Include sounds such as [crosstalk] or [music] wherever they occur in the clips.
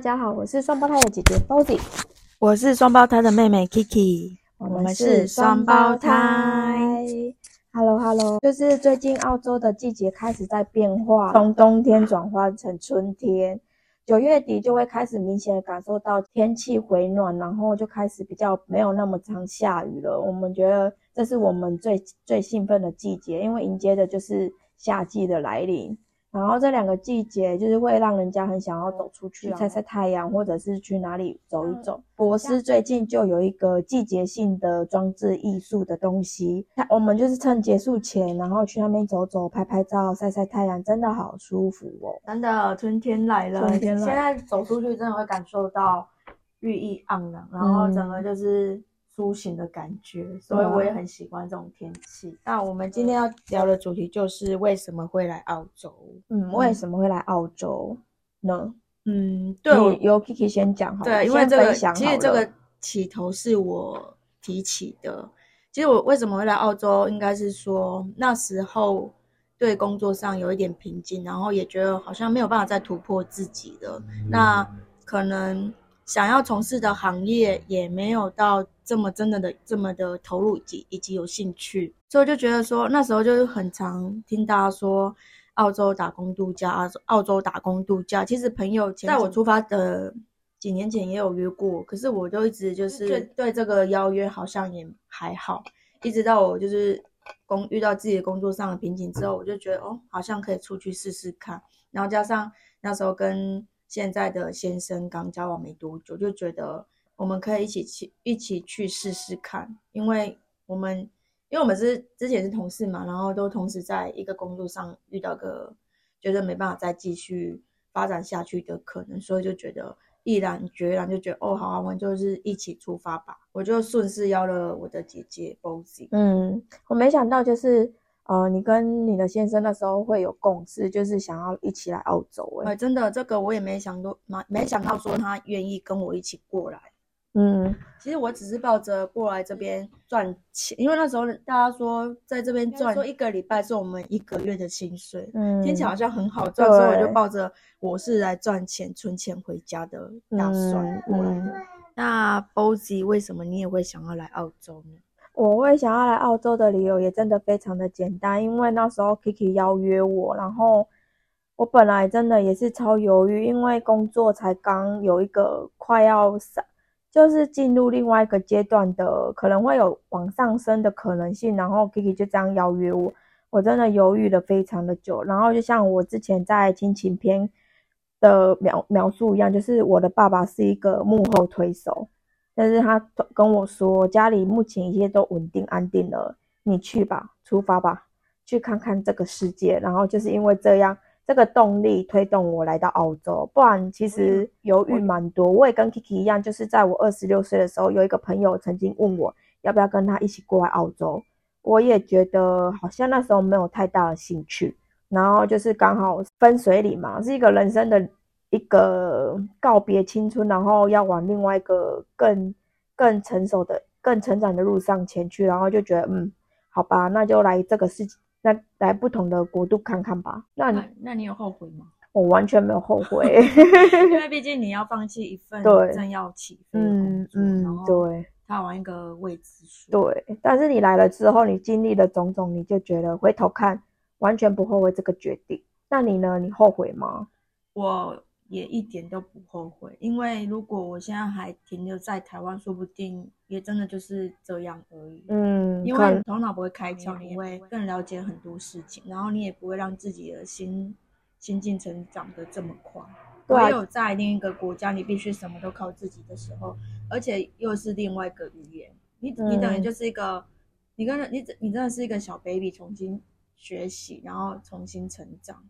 家好，我是双胞胎的姐姐 Bozy，我是双胞胎的妹妹 Kiki，我们是双胞胎。Hello Hello，就是最近澳洲的季节开始在变化，从冬天转换成春天，九月底就会开始明显的感受到天气回暖，然后就开始比较没有那么常下雨了。我们觉得这是我们最最兴奋的季节，因为迎接的就是夏季的来临。然后这两个季节就是会让人家很想要走出去晒晒太阳，或者是去哪里走一走。博斯最近就有一个季节性的装置艺术的东西，我们就是趁结束前，然后去那边走走、拍拍照、晒晒太阳，真的好舒服哦！真的，春天来了，春天来现在走出去真的会感受到绿意盎然，然后整个就是苏醒的感觉，所以我也很喜欢这种天气。那我们今天要聊的主题就是为什么会来澳洲？嗯，为什么会来澳洲呢？嗯，对，由 Kiki 先讲好了，对，因为这个其实这个起头是我提起的。其实我为什么会来澳洲，应该是说那时候对工作上有一点瓶颈，然后也觉得好像没有办法再突破自己了。那可能想要从事的行业也没有到这么真的的这么的投入以及以及有兴趣，所以我就觉得说那时候就是很常听大家说。澳洲打工度假，澳洲澳洲打工度假。其实朋友在我出发的几年前也有约过，可是我就一直就是对对这个邀约好像也还好，一直到我就是工遇到自己的工作上的瓶颈之后，我就觉得哦，好像可以出去试试看。然后加上那时候跟现在的先生刚交往没多久，就觉得我们可以一起去一起去试试看，因为我们。因为我们是之前是同事嘛，然后都同时在一个工作上遇到个觉得没办法再继续发展下去的可能，所以就觉得毅然决然就觉得哦，好啊，我们就是一起出发吧。我就顺势邀了我的姐姐 Bozy。嗯，我没想到就是呃，你跟你的先生那时候会有共识，就是想要一起来澳洲、欸。哎，真的，这个我也没想到，没没想到说他愿意跟我一起过来。嗯，其实我只是抱着过来这边赚钱，因为那时候大家说在这边赚，说一个礼拜是我们一个月的薪水，嗯听起来好像很好赚，所以我就抱着我是来赚钱、存钱回家的打算过来的。嗯那 Bozy 为什么你也会想要来澳洲呢？我会想要来澳洲的理由也真的非常的简单，因为那时候 Kiki 邀约我，然后我本来真的也是超犹豫，因为工作才刚有一个快要上。就是进入另外一个阶段的，可能会有往上升的可能性。然后 Kiki 就这样邀约我，我真的犹豫了非常的久。然后就像我之前在亲情篇的描描述一样，就是我的爸爸是一个幕后推手，但是他跟我说家里目前一切都稳定安定了，你去吧，出发吧，去看看这个世界。然后就是因为这样。这个动力推动我来到澳洲，不然其实犹豫蛮多。我也跟 Kiki 一样，就是在我二十六岁的时候，有一个朋友曾经问我要不要跟他一起过来澳洲，我也觉得好像那时候没有太大的兴趣。然后就是刚好分水岭嘛，是一个人生的一个告别青春，然后要往另外一个更更成熟的、更成长的路上前去。然后就觉得，嗯，好吧，那就来这个事情。那来不同的国度看看吧。那那那你有后悔吗？我完全没有后悔，[laughs] 因为毕竟你要放弃一份对正要起飞嗯嗯，对踏完一个未知数。对。但是你来了之后，你经历了种种，你就觉得回头看完全不后悔这个决定。那你呢？你后悔吗？我也一点都不后悔，因为如果我现在还停留在台湾，说不定也真的就是这样而已。嗯，因为头脑不会开窍，你会更了解很多事情，然后你也不会让自己的心心境成长的这么快。对有在另一个国家，你必须什么都靠自己的时候，而且又是另外一个语言，你你等于嗯就是一个，你跟你你真的是一个小 baby 重新学习，然后重新成长。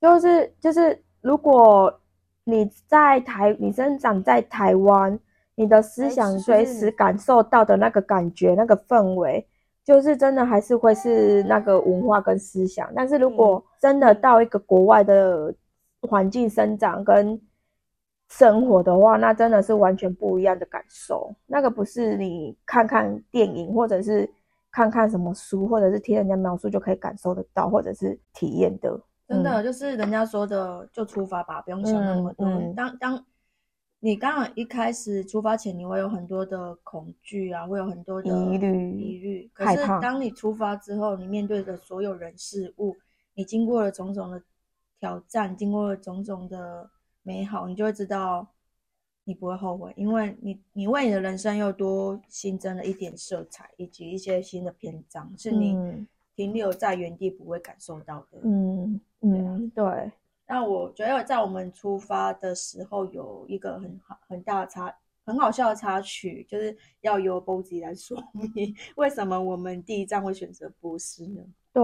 就是就是，如果你在台，你生长在台湾，你的思想随时感受到的那个感觉、那个氛围，就是真的还是会是那个文化跟思想。但是如果真的到一个国外的环境生长跟生活的话，那真的是完全不一样的感受。那个不是你看看电影或者是看看什么书，或者是听人家描述就可以感受得到，或者是体验的。真的、就是人家说的，就出发吧，不用想那么多。嗯嗯当当你刚刚一开始出发前，你会有很多的恐惧啊，会有很多的疑虑疑虑。可是当你出发之后，你面对的所有人事物，你经过了种种的挑战，经过了种种的美好，你就会知道你不会后悔，因为你你为你的人生又多新增了一点色彩，以及一些新的篇章，是你嗯停留在原地不会感受到的。嗯嗯，对，那我觉得在我们出发的时候有一个很好很大的差很好笑的插曲，就是要由 BOSY 来说明 [laughs] 为什么我们第一站会选择波斯呢？对，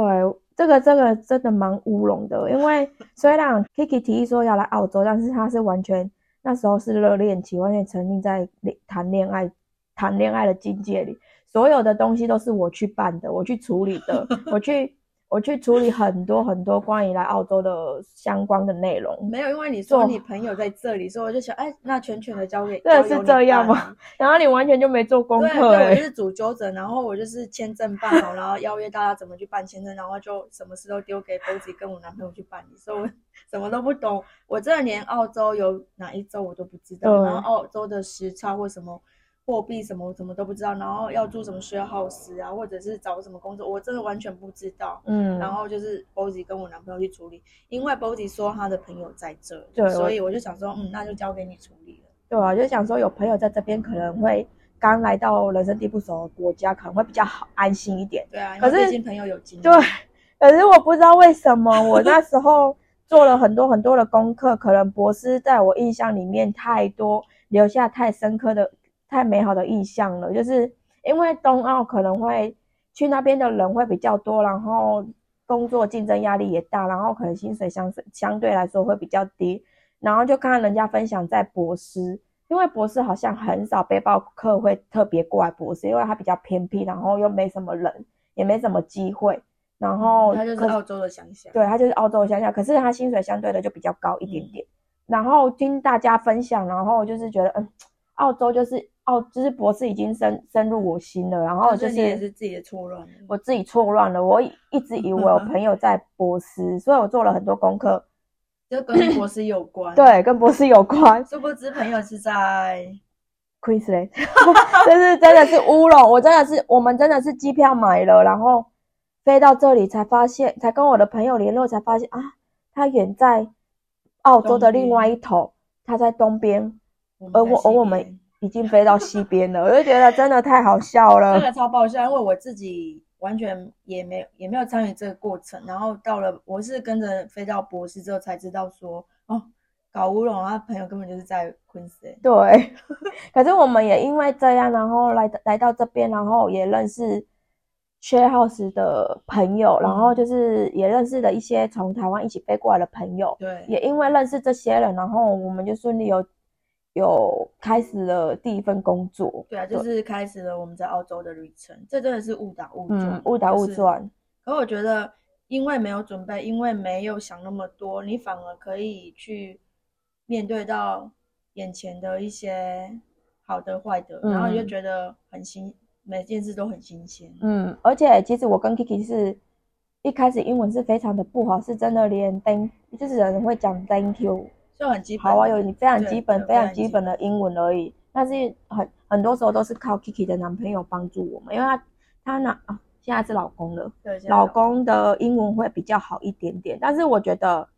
这个这个真的蛮乌龙的，因为 [laughs] 虽然 Kiki 提议说要来澳洲，但是他是完全那时候是热恋期，完全沉浸在恋谈恋爱谈恋爱的境界里，所有的东西都是我去办的，我去处理的，我去我去处理很多很多关于来澳洲的相关的内容。没有，因为你说你朋友在这里，所以我就想，哎，那全权的交给真的是这样吗？[laughs] 然后你完全就没做功，课哎、对我就是主纠者，然后我就是签证办好，然后邀约大家怎么去办签证，然后就什么事都丢给 BOSY 跟我男朋友去办理，所以我 [laughs] 什么都不懂。我真的连澳洲有哪一周我都不知道，然后澳洲的时差或什么货币什么我什么都不知道，然后要住什么 share house 啊，或者是找什么工作，我真的完全不知道。嗯，然后就是 BOSY 跟我男朋友去处理，因为 BOSY 说他的朋友在这，对所以我就想说，嗯，那就交给你处理了。对啊，就想说有朋友在这边可能会刚来到人生地不熟的国家，可能会比较好安心一点。对啊，可是为毕竟朋友有经验。对，可是我不知道为什么我那时候做了很多很多的功课，可能博士在我印象里面太多，留下太深刻的、太美好的意象了。就是因为冬奥可能会去那边的人会比较多，然后工作竞争压力也大，然后可能薪水相相对来说会比较低，然后就看到人家分享在博斯。因为博斯好像很少背包客会特别过来博斯，因为它比较偏僻，然后又没什么人，也没什么机会。然后他就是澳洲的乡下。对，他就是澳洲的乡下，可是他薪水相对的就比较高一点点。然后听大家分享，然后就是觉得，嗯，澳洲就是澳，就是博士已经深深入我心了。然后就就是你也是是自己的错乱。我自己错乱了，我一直以为我 [laughs] 朋友在博斯，所以我做了很多功课，就跟博士有关。，对，跟博士有关。[laughs] 殊不知朋友是在 [laughs] Queensland，就是真的是乌龙，我真的是，我们真的是机票买了，然后飞到这里才发现，才跟我的朋友联络，才发现啊，他远在澳洲的另外一头，他在东边，而我而我们已经飞到西边了，我就觉得真的太好笑了，真的超爆笑，因为我自己完全也没也没有参与这个过程，然后到了我是跟着飞到博士之后才知道说，哦，搞乌龙，他朋友根本就是在昆士兰。对，[laughs] 可是我们也因为这样，然后来来到这边，然后也认识 share house 的朋友，然后就是也认识了一些从台湾一起飞过来的朋友。对，也因为认识这些人，然后我们就顺利有有开始了第一份工作。对啊，就是开始了我们在澳洲的旅程，这真的是误打误撞，嗯，误打误就是撞。可我觉得，因为没有准备，因为没有想那么多，你反而可以去面对到眼前的一些好的、坏的，然后你就嗯觉得很新，每件事都很新鲜。嗯，而且其实我跟 Kiki 是一开始英文是非常的不好，是真的连 thank 就是人会讲 thank you，就很基本。好啊，有你非常基本、非常基本的英文而已。但是很很多时候都是靠 Kiki 的男朋友帮助我们，因为他他男啊现在是老公了。对老公的英文会比较好一点点，但是我觉得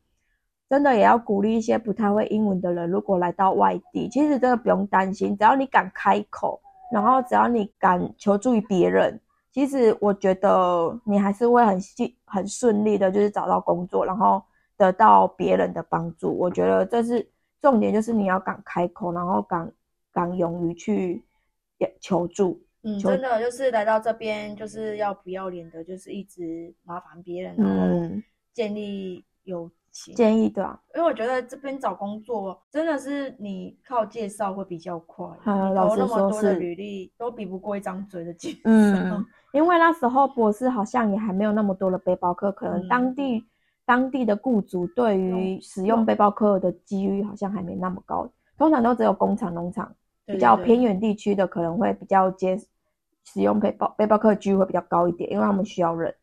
真的也要鼓励一些不太会英文的人，如果来到外地，其实真的不用担心，只要你敢开口，然后只要你敢求助于别人，其实我觉得你还是会很细很顺利的，就是找到工作，然后得到别人的帮助。我觉得这是重点，就是你要敢开口，然后敢敢勇于去求助。嗯，真的就是来到这边就是要不要脸的，就是一直麻烦别人，然后嗯，建立友情。建议对啊，因为我觉得这边找工作真的是你靠介绍会比较快，投那么说多的是履历都比不过一张嘴的介绍。嗯，因为那时候博士好像也还没有那么多的背包客，可能嗯当地、当地的雇主对于使用背包客的几率好像还没那么高，通常都只有工厂、农场比较偏远地区的可能会比较接使用背包背包客的几率会比较高一点，因为他们需要人。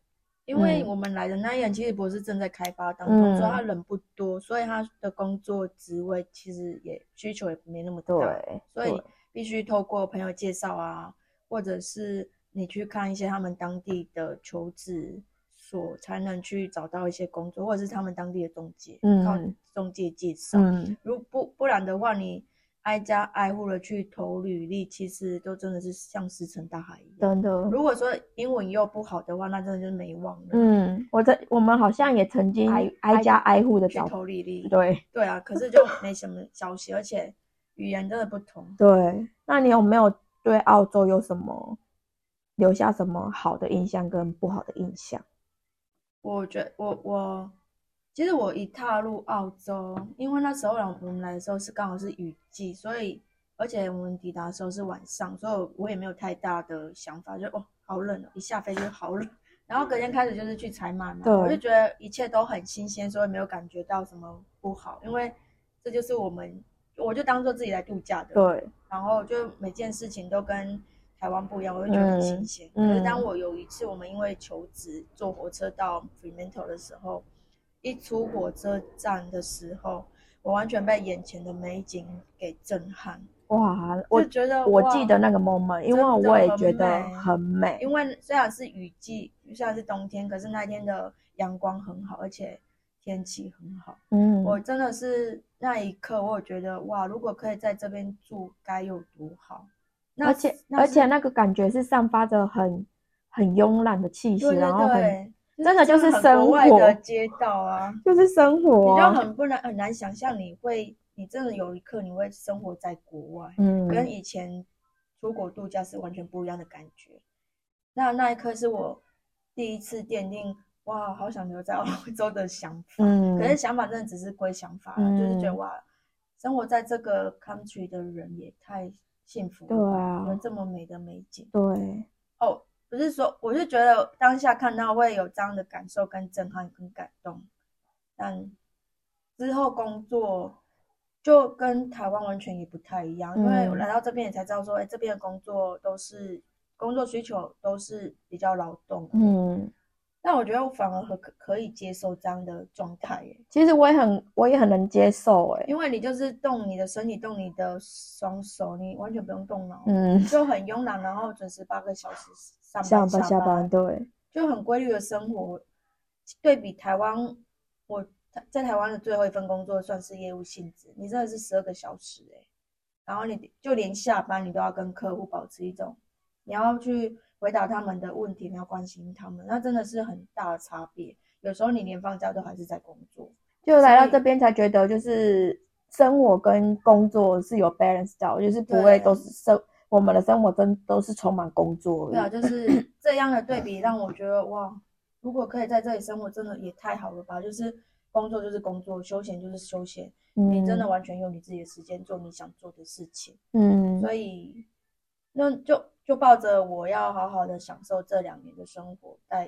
因为嗯我们来的那一年其实不是正在开发当中，嗯所以他人不多，所以他的工作职位其实也需求也没那么大，对，所以必须透过朋友介绍啊，或者是你去看一些他们当地的求职所，才能去找到一些工作，或者是他们当地的中介，嗯靠中介介绍。嗯，如不不然的话，你挨家挨户的去投履历，其实都真的是像石沉大海一样。真的，如果说英文又不好的话，那真的就是没望了。嗯，我这我们好像也曾经挨挨家挨户的去找，投履历，对对啊，可是就没什么消息，而且语言真的不同。对。那你有没有对澳洲有什么留下什么好的印象跟不好的印象？我觉我我，其实我一踏入澳洲，因为那时候来我们来的时候是刚好是雨季，所以而且我们抵达的时候是晚上，所以我也没有太大的想法，就哦好冷哦，一下飞机就好冷。然后隔天开始就是去采买嘛，我就觉得一切都很新鲜，所以没有感觉到什么不好，因为这就是我们，我就当做自己来度假的，对，然后就每件事情都跟台湾不一样，我会觉得很新鲜。嗯可是当我有一次我们因为求职坐火车到 Fremantle 的时候，一出火车站的时候，我完全被眼前的美景给震撼，哇，我就觉得我记得那个 moment，因为我也觉得很美，因为虽然是雨季，虽然是冬天，可是那天的阳光很好，而且天气很好。嗯，我真的是那一刻，我有觉得哇，如果可以在这边住，该有多好。那而且那而且那个感觉是散发着很很慵懒的气息，对对然后很对，真的就是很生国外的街道啊，就是生活你就啊，很不能很难想象你会，你真的有一刻你会生活在国外，嗯，跟以前出国度假是完全不一样的感觉。那那一刻是我第一次奠定哇，好想留在澳洲的想法。嗯，可是想法真的只是归想法啦，就是觉得嗯哇，生活在这个 country 的人也太幸福对啊有这么美的美景。对，哦，不是说，我是觉得当下看到会有这样的感受、跟震撼、跟感动，但之后工作就跟台湾完全也不太一样，因为来到这边也才知道说，哎，这边的工作都是工作需求都是比较劳动，嗯，但我觉得我反而可可以接受这样的状态耶，其实我也很我也很能接受，哎，因为你就是动你的身体，动你的双手，你完全不用动脑，嗯，就很慵懒，然后准时八个小时上下班班下班，对，就很规律的生活。对比台湾，我在台湾的最后一份工作算是业务性质，你真的是十二个小时哎、然后你就连下班你都要跟客户保持一种，你要去回答他们的问题，你要关心他们，那真的是很大的差别。有时候你连放假都还是在工作，就来到这边才觉得，就是生活跟工作是有 balance 到，就是不会都是生我们的生活真都是充满工作而已，对啊，就是这样的对比让我觉得哇，如果可以在这里生活，真的也太好了吧！就是工作就是工作，休闲就是休闲，你真的完全用你自己的时间做你想做的事情。嗯，所以，那就就抱着我要好好的享受这两年的生活，在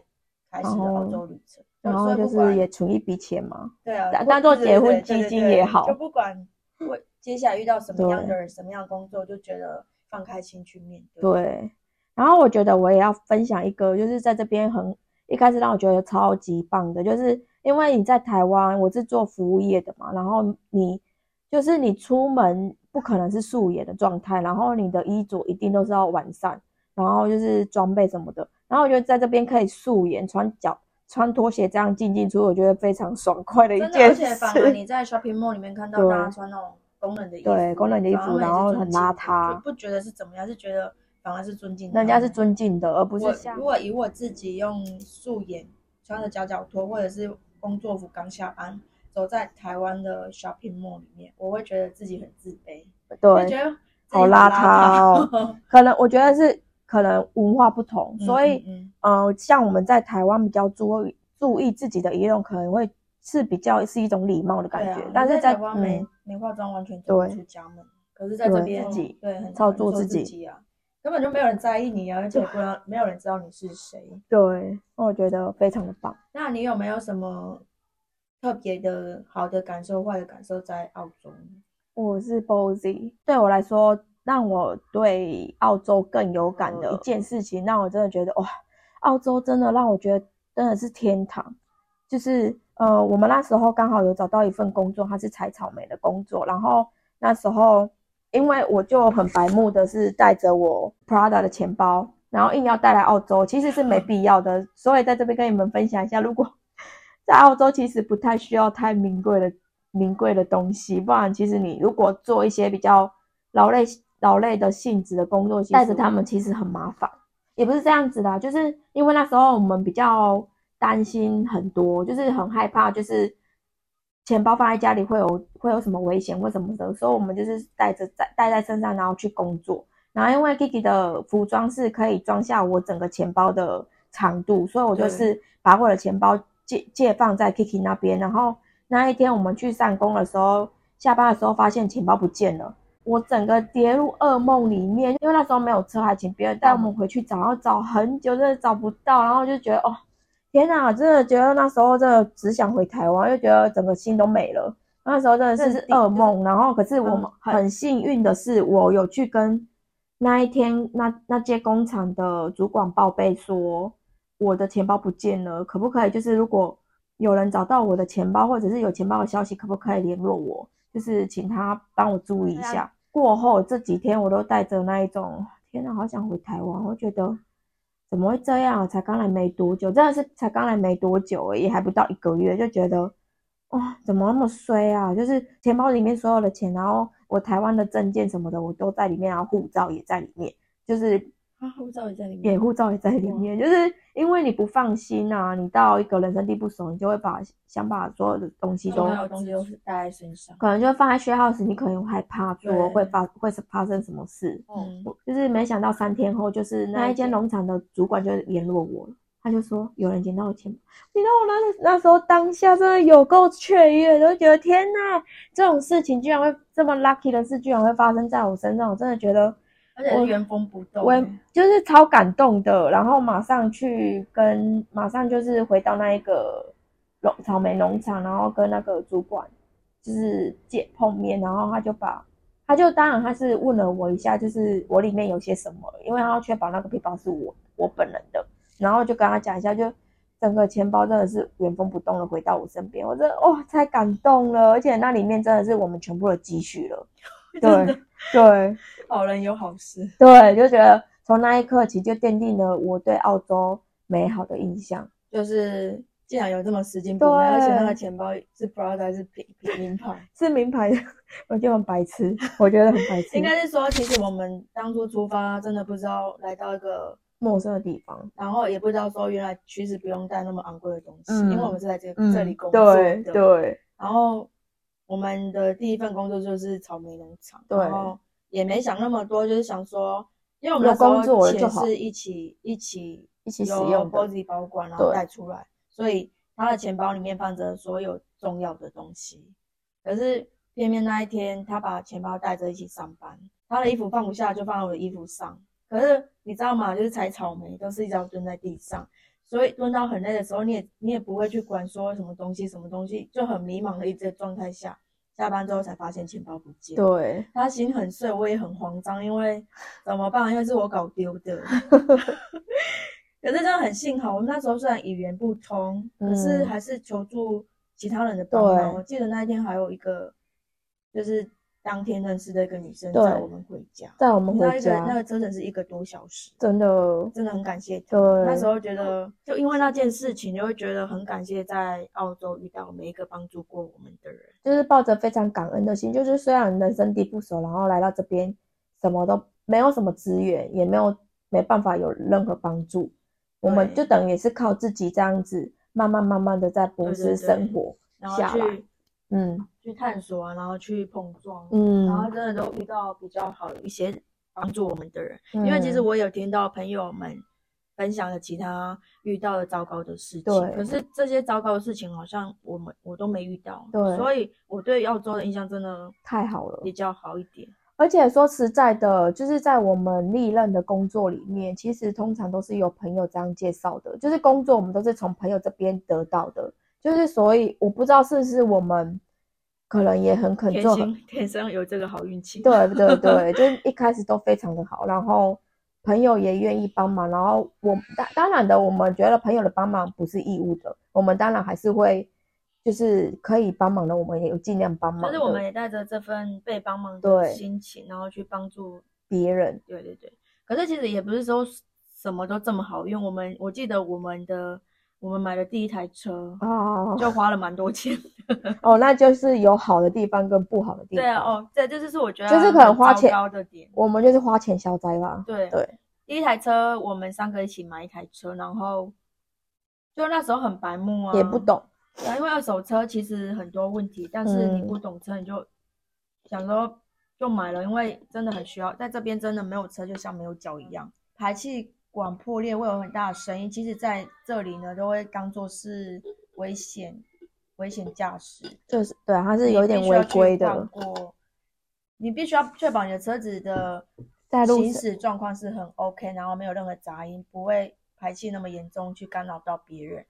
开始然后澳洲旅程。然后就是也存一笔钱嘛，对啊，当做结婚基金也好就不管我接下来遇到什么样的人、什么样的工作，就觉得放开心去面对。对。然后我觉得我也要分享一个，就是在这边很一开始让我觉得超级棒的，就是因为你在台湾，我是做服务业的嘛，然后你就是你出门不可能是素颜的状态，然后你的衣着一定都是要完善，然后就是装备什么的，然后我觉得在这边可以素颜穿脚穿拖鞋这样进进出，出，我觉得非常爽快的一件而且反而。你在 shopping mall 里面看到大家穿那种功能的衣服，对功能的衣服然后很邋遢不觉得是怎么样，是觉得反而是尊敬。人家是尊敬的，而不是像如果以我自己用素颜穿着脚脚拖，或者是工作服刚下班，走在台湾的 shopping mall 里面，我会觉得自己很自卑，就对觉得好邋遢哦。[laughs] 可能我觉得是可能文化不同，嗯所以嗯呃，像我们在台湾比较注意注意自己的仪容，可能会是比较是一种礼貌的感觉，啊但是在在台湾没嗯没化妆完全走不出家门，可是在这对边自己对很操作自己己啊，根本就没有人在意你啊，而且不能没有人知道你是谁。对，我觉得非常的棒。那你有没有什么特别的好的感受、坏的感受在澳洲？我是 Bozy，对我来说，让我对澳洲更有感的一件事情，让我真的觉得哇，澳洲真的让我觉得真的是天堂。就是呃，我们那时候刚好有找到一份工作，它是采草莓的工作。然后那时候，因为我就很白目的是带着我 Prada 的钱包，然后硬要带来澳洲，其实是没必要的。所以在这边跟你们分享一下，如果在澳洲其实不太需要太名贵的名贵的东西，不然其实你如果做一些比较劳累劳累的性质的工作，带着他们其实很麻烦。也不是这样子的，就是因为那时候我们比较。担心很多，就是很害怕，就是钱包放在家里会有会有什么危险或什么的，所以我们就是带着在带在身上，然后去工作。然后因为 Kiki 的服装是可以装下我整个钱包的长度，所以我就是把我的钱包借借放在 Kiki 那边。然后那一天我们去上工的时候，下班的时候发现钱包不见了，我整个跌入噩梦里面，因为那时候没有车，还请别人带我们回去找，然后找很久，真的找不到，然后就觉得哦。天哪，真的觉得那时候真的只想回台湾，又觉得整个心都没了。那时候真的是噩梦。然后，可是我们很幸运的是，我有去跟那一天那那间工厂的主管报备说，我的钱包不见了，可不可以？就是如果有人找到我的钱包，或者是有钱包的消息，可不可以联络我？就是请他帮我注意一下。过后这几天，我都带着那一种，天哪，好想回台湾，我觉得。怎么会这样？才刚来没多久，真的是才刚来没多久而已，还不到一个月，就觉得哇，怎么那么衰啊？就是钱包里面所有的钱，然后我台湾的证件什么的，我都在里面，然后护照也在里面，就是。啊，护照也在里面，护照也在里面，就是因为你不放心啊，你到一个人生地不熟，你就会把想把所有的东西都，东西都是带在身上，可能就放在学号时，你可能害怕说会发会是发生什么事，嗯，就是没想到三天后，就是那一间农场的主管就联络我了，他就说有人捡到我钱，你知道我那那时候当下真的有够雀跃，都觉得天呐，这种事情居然会这么 lucky 的事居然会发生在我身上，我真的觉得。而且原封不动，我就是超感动的，然后马上去跟，马上就是回到那一个农草莓农场，然后跟那个主管就是见碰面，然后他就把，他就当然他是问了我一下，就是我里面有些什么，因为他要确保那个皮包是我我本人的，然后就跟他讲一下，就整个钱包真的是原封不动的回到我身边，我真的哇太感动了，而且那里面真的是我们全部的积蓄了，对对。好 [laughs] 人有好事，对，就觉得从那一刻起就奠定了我对澳洲美好的印象。就是竟然有这么拾金不昧，而且那个钱包是 Prada 还是名名牌？是名牌，我就很白痴，我觉得很白痴。[laughs] 应该是说，其实我们当初出发真的不知道来到一个陌生的地方，然后也不知道说原来其实不用带那么昂贵的东西，因为我们是在这这里工作的。对对。然后我们的第一份工作就是草莓农场，然后。也没想那么多，就是想说，因为我们的工作钱是一起一起一起使用的，自己保管然后带出来，所以他的钱包里面放着所有重要的东西。可是偏偏那一天，他把钱包带着一起上班，他的衣服放不下，就放在我的衣服上。可是你知道吗？就是采草莓都是一要蹲在地上，所以蹲到很累的时候，你也你也不会去管说什么东西什么东西，就很迷茫的一直状态下。下班之后才发现钱包不见，对他心很碎，我也很慌张，因为 [laughs] 怎么办？因为是我搞丢的。[laughs] 可是真的很幸好，我们那时候虽然语言不通，可是还是求助其他人的帮忙。我记得那一天还有一个，就是。当天认识的一个女生载我们回家，载我们回家，那个车程是一个多小时，真的真的很感谢她。那时候觉得，就因为那件事情，就会觉得很感谢在澳洲遇到每一个帮助过我们的人，就是抱着非常感恩的心。就是虽然人生地不熟，然后来到这边，什么都没有什么资源，也没有没办法有任何帮助，我们就等于是靠自己这样子，慢慢慢慢的在博士生活下来。嗯，去探索啊，然后去碰撞，嗯，然后真的都遇到比较好的一些帮助我们的人。因为其实我有听到朋友们分享了其他遇到的糟糕的事情，对。可是这些糟糕的事情好像我们我都没遇到，对。所以我对澳洲的印象真的太好了，比较好一点。而且说实在的，就是在我们历任的工作里面，其实通常都是有朋友这样介绍的，就是工作我们都是从朋友这边得到的。就是所以我不知道是不是我们可能也很肯做，天生有这个好运气。对对 [laughs] 对，就是一开始都非常的好，然后朋友也愿意帮忙，然后我当当然的，我们觉得朋友的帮忙不是义务的，我们当然还是会就是可以帮忙的，我们也有尽量帮忙的。就是我们也带着这份被帮忙的心情，然后去帮助。别人，对对对，可是其实也不是说什么都这么好用。我们我记得我们的我们买的第一台车哦就花了蛮多钱。哦，那就是有好的地方跟不好的地方。对啊，哦，对，这就是我觉得就是可能很花钱高的点。我们就是花钱消灾吧。对对，第一台车我们三个一起买一台车，然后就那时候很白目啊，也不懂。对啊，因为二手车其实很多问题，但是你嗯不懂车，你就想说就买了，因为真的很需要，在这边真的没有车就像没有脚一样。排气管破裂会有很大的声音，其实在这里呢都会当做是危险危险驾驶，就是对，它是有一点违规的，过，你必须要确保你的车子的行在路上驶状况是很 OK，然后没有任何杂音，不会排气那么严重去干扰到别人。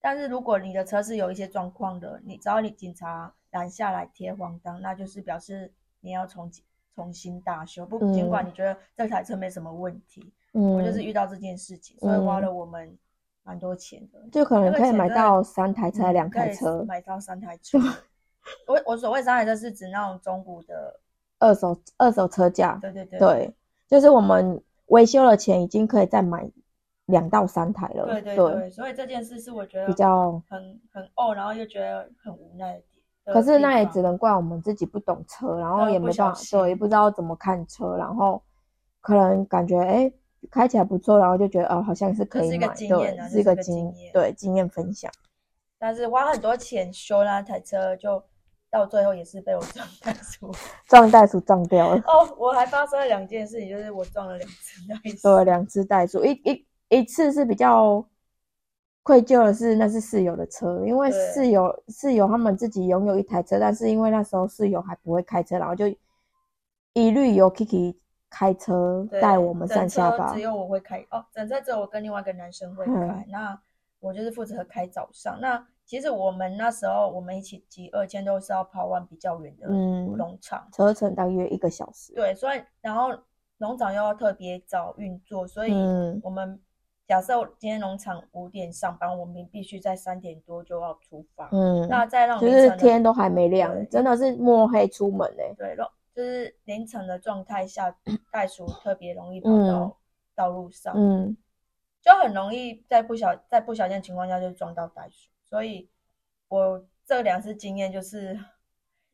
但是如果你的车是有一些状况的，你只要你警察拦下来贴黄单，那就是表示你要重重新大修。不，嗯尽管你觉得这台车没什么问题，嗯，我就是遇到这件事情，所以花嗯了我们蛮多钱的。就可能可以买到三台车、两台车，买到三台车。[laughs] 我我所谓三台车是指那种中古的，二手二手车价，对对对对，就是我们维修的钱已经可以再买两到三台了，对对对，所以这件事是我觉得比较。很很哦，然后又觉得很无奈的点。可是那也只能怪我们自己不懂车，然后也没办法，对，也不知道怎么看车，然后可能感觉哎开起来不错，然后就觉得哦好像是可以买，对经验啊，是一个经经验对经验分享。但是花很多钱修那台车，就到最后也是被我撞袋鼠。[laughs] 撞袋鼠撞掉了，哦，我还发生了两件事情，就是我撞了两次袋鼠。对，两只袋鼠，一一一次是比较愧疚的是，那是室友的车，因为室友室友他们自己拥有一台车，但是因为那时候室友还不会开车，然后就一律由 Kiki 开车带我们上整下班只。有我会开哦，整车只有我跟另外一个男生会开，嗯那我就是负责开早上。那其实我们那时候我们一起集二千都是要跑完比较远的嗯农场，车程大约一个小时。对，所以然后农场又要特别早运作，所以嗯我们假设今天农场五点上班，我们必须在三点多就要出发。嗯，那在那种就是天都还没亮，真的是摸黑出门嘞、对，容就是凌晨的状态下，袋鼠特别容易跑嗯。到道路上，嗯，就很容易在不小在不小心的情况下就撞到袋鼠。所以我这两次经验就是，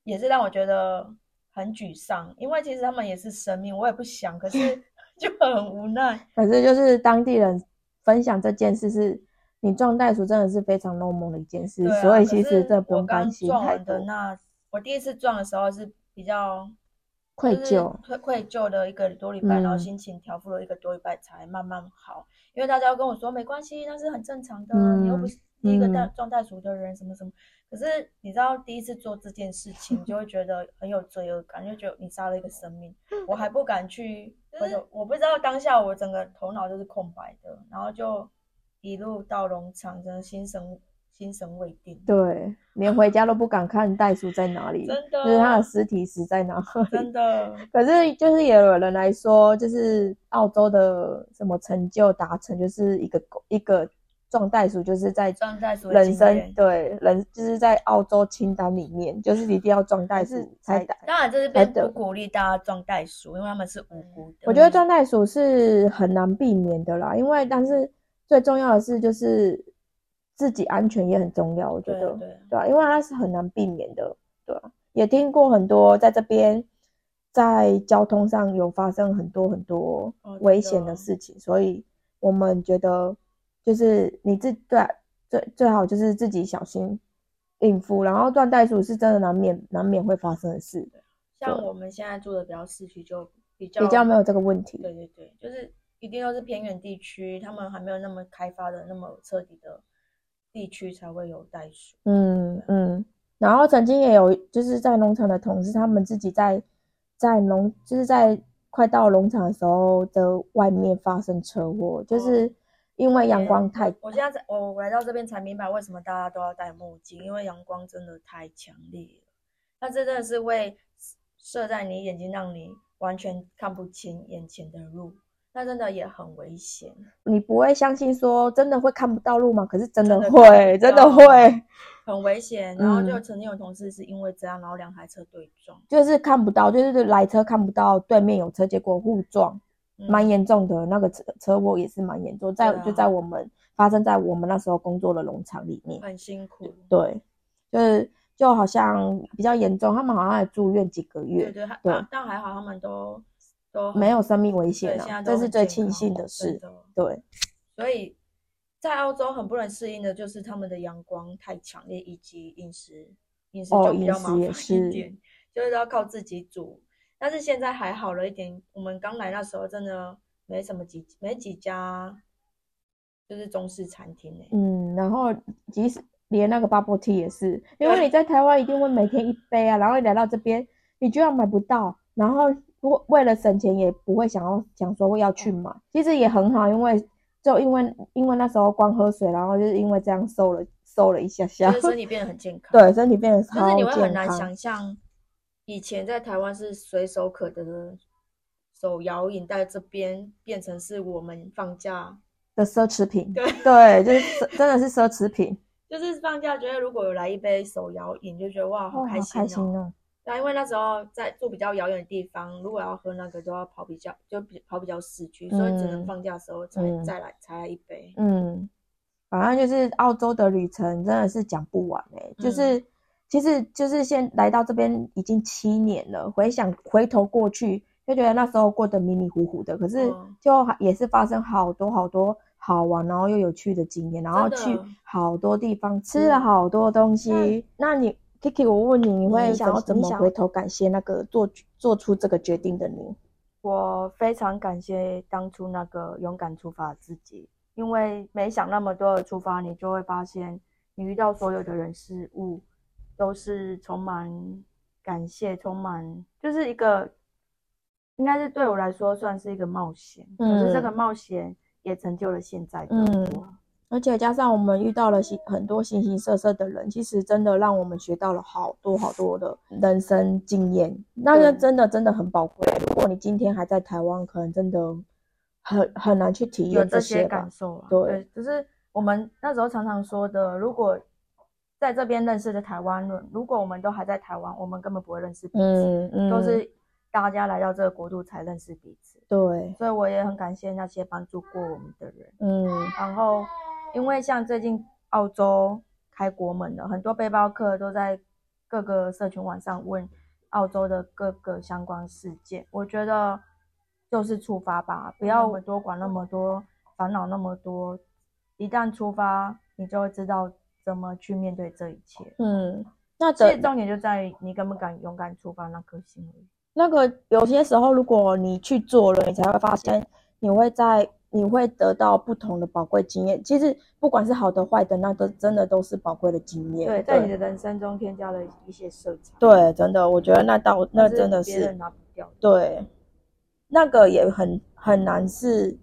也是让我觉得很沮丧，因为其实他们也是生命，我也不想，可是 [laughs] 就很无奈。可是就是当地人分享这件事是，你撞袋鼠真的是非常 normal 的一件事，啊，所以其实真的不我刚用担心撞太多。完的那，我第一次撞的时候是比较愧疚。愧愧疚的一个多礼拜，然后嗯心情调复了一个多礼拜才慢慢好。因为大家都跟我说没关系，那是很正常的，你又不嗯是第一个带状态熟的人，什么什么。可是你知道，第一次做这件事情，你就会觉得很有罪恶感，就觉得你杀了一个生命，我还不敢去回头，我不知道当下我整个头脑就是空白的，然后就一路到农场，真的心神心神未定，对，连回家都不敢看袋鼠在哪里，真的，就是它的尸体死在哪里。真的，[laughs] 可是就是也有人来说，就是澳洲的什么成就达成，就是一个一个撞袋鼠，就是在撞袋鼠人生对人就是在澳洲清单里面，就是一定要撞袋鼠才打。当然，这才得边不鼓励大家撞袋鼠，因为他们是无辜的。我觉得撞袋鼠是很难避免的啦，因为但是最重要的是就是自己安全也很重要，我觉得。对。对对啊，因为它是很难避免的，对啊，也听过很多在这边在交通上有发生很多很多危险的的事情，所以我们觉得就是你自对啊最最好就是自己小心应付，然后断袋鼠是真的难免难免会发生的事，对像我们现在住的比较市区，就比较比较没有这个问题。对对对，就是一定都是偏远地区，他们还没有那么开发的那么彻底的地区才会有袋鼠。嗯嗯，然后曾经也有就是在农场的同事，他们自己在在农就是在快到农场的时候的外面发生车祸，就是因为阳光太我现在在我我来到这边才明白为什么大家都要戴墨镜，因为阳光真的太强烈了，它真的是会射在你眼睛，让你完全看不清眼前的路。那真的也很危险。你不会相信说真的会看不到路吗？可是真的会，真的会，[laughs] 很危险，然后就嗯曾经有同事是因为这样，然后两台车对撞，就是看不到，就是来车看不到对面有车，结果互撞，嗯蛮严重的。那个车车祸也是蛮严重，在、啊就在我们发生在我们那时候工作的农场里面。很辛苦。对，就是就好像比较严重，他们好像还住院几个月，对，还对但但还好他们都都没有生命危，险了啊，这是最庆幸的事。对，所以在澳洲很不能适应的就是他们的阳光太强烈，以及饮食饮食哦就比较麻烦一点，就是要靠自己煮。但是现在还好了一点，我们刚来那时候真的没什么几没几家就是中式餐厅欸、嗯，然后即使连那个 bubble tea 也是，因为你在台湾一定会每天一杯啊，然后你来到这边，你居然买不到，然后为为了省钱也不会想要想说要去买，其实也很好，因为就因为因为那时候光喝水，然后就是因为这样瘦了瘦了一下下就，是身体变得很健康。[laughs] 对，身体变得超但是你会很。难想象，以前在台湾是随手可得的手摇饮，在这边变成是我们放假，的奢侈品，对对，就是真的是奢侈品，[laughs] 就是放假觉得如果有来一杯手摇饮，就觉得哇，好哇，好开心哦。开心哦。因为那时候在住比较遥远的地方，如果要喝那个，都要跑比较就比跑比较市区，所以只能嗯放假的时候才、嗯再来才来一杯。嗯，反正就是澳洲的旅程真的是讲不完哎、就是、其实就是现来到这边已经七年了，回想回头过去，就觉得那时候过得迷迷糊糊的，可是嗯就也是发生好多好多好玩然后又有趣的经验，然后去好多地方吃了好多东西。那你 Kiki，我问你，你会嗯想要怎么回头感谢那个做做出这个决定的你？我非常感谢当初那个勇敢出发的自己，因为没想那么多的出发，你就会发现，你遇到所有的人事物都是充满感谢，充满就是一个，应该是对我来说算是一个冒险。可是这个嗯冒险也成就了现在的嗯我。而且加上我们遇到了形很多形形色色的人，其实真的让我们学到了好多好多的人生经验，那个真的真的很宝贵。如果你今天还在台湾，可能真的很很难去体验有这些感。受啊。对就是我们那时候常常说的，如果在这边认识的台湾人，如果我们都还在台湾，我们根本不会认识彼此，嗯嗯，都是大家来到这个国度才认识彼此。对，所以我也很感谢那些帮助过我们的人。嗯然后，因为像最近澳洲开国门了，很多背包客都在各个社群网上问澳洲的各个相关事件。我觉得就是出发吧，不要多管那么多，烦恼那么多。一旦出发，你就会知道怎么去面对这一切。嗯，那其实重点就在于你敢不敢勇敢出发那颗心。那个有些时候，如果你去做了，你才会发现，你会在你会得到不同的宝贵经验。其实不管是好的坏的，那都真的都是宝贵的经验。对，在你的人生中添加了一些色彩。对，真的，我觉得那倒那真的是别人拿不掉的。对，那个也很很难是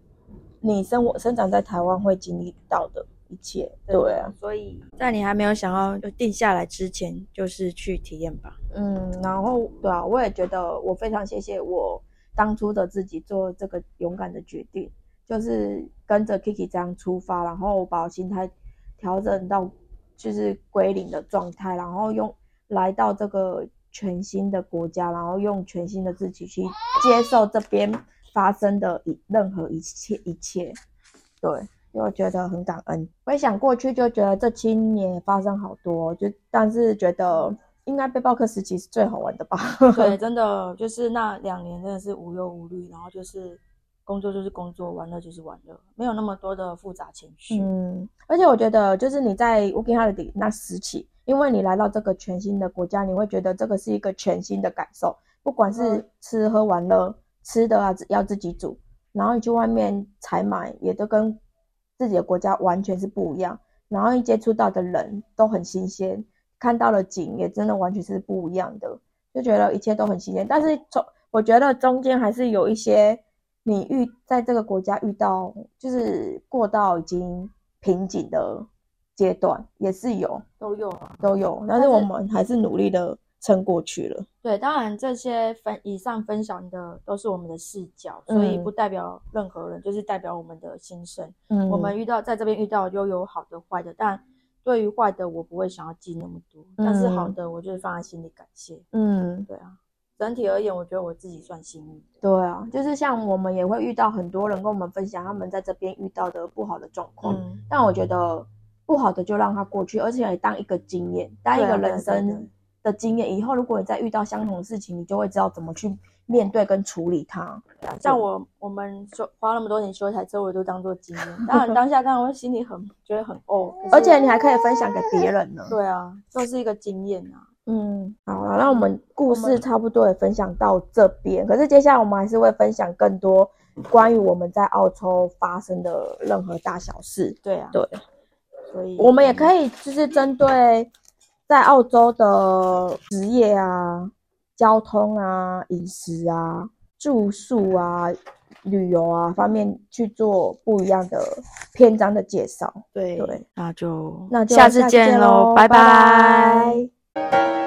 你生活生长在台湾会经历到的一切。对啊，所以在你还没有想要就定下来之前，就是去体验吧。嗯，然后对啊，我也觉得我非常谢谢我当初的自己做这个勇敢的决定，就是跟着 Kiki 这样出发，然后把我心态调整到就是归零的状态，然后用来到这个全新的国家，然后用全新的自己去接受这边发生的一任何一切一切，对。因为我觉得很感恩，回想过去就觉得这七年发生好多，就但是觉得应该背包客时期是最好玩的吧？[laughs] 对，真的就是那两年真的是无忧无虑，然后就是工作就是工作，玩乐就是玩乐，没有那么多的复杂情绪。嗯，而且我觉得就是你在 Working Holiday 那时期，因为你来到这个全新的国家，你会觉得这个是一个全新的感受，不管是嗯吃喝玩乐，吃的啊要自己煮，然后你去外面采买也都跟自己的国家完全是不一样，然后一接触到的人都很新鲜，看到的景也真的完全是不一样的，就觉得一切都很新鲜。但是从我觉得中间还是有一些你遇在这个国家遇到，就是过到已经瓶颈的阶段，也是有都有啊，都有，但但是是我们还是努力的撑过去了。对，当然这些分以上分享的都是我们的视角，所以嗯不代表任何人，就是代表我们的心声。嗯，我们遇到在这边遇到就有好的坏的，但对于坏的我不会想要记那么多，但是好嗯的我就是放在心里感谢。嗯，对啊，整体而言，我觉得我自己算幸运的。对啊，就是像我们也会遇到很多人跟我们分享他们在这边遇到的不好的状况，嗯，但我觉得不好的就让它过去，而且也当一个经验，当一个人生的经验。以后如果你再遇到相同的事情，你就会知道怎么去面对跟处理它。像我我们说花那么多年修一台车，我都当做经验。当然当下当然会心里很觉得很哦，而且你还可以分享给别人呢。对啊，就是一个经验啊。嗯，好了，那我们故事差不多也分享到这边，可是接下来我们还是会分享更多关于我们在澳洲发生的任何大小事。对啊，对，所以我们也可以就是针对在澳洲的职业啊、交通啊、饮食啊、住宿啊、旅游啊方面去做不一样的篇章的介绍。对对，那就那就下次见喽，拜拜拜 Thank you.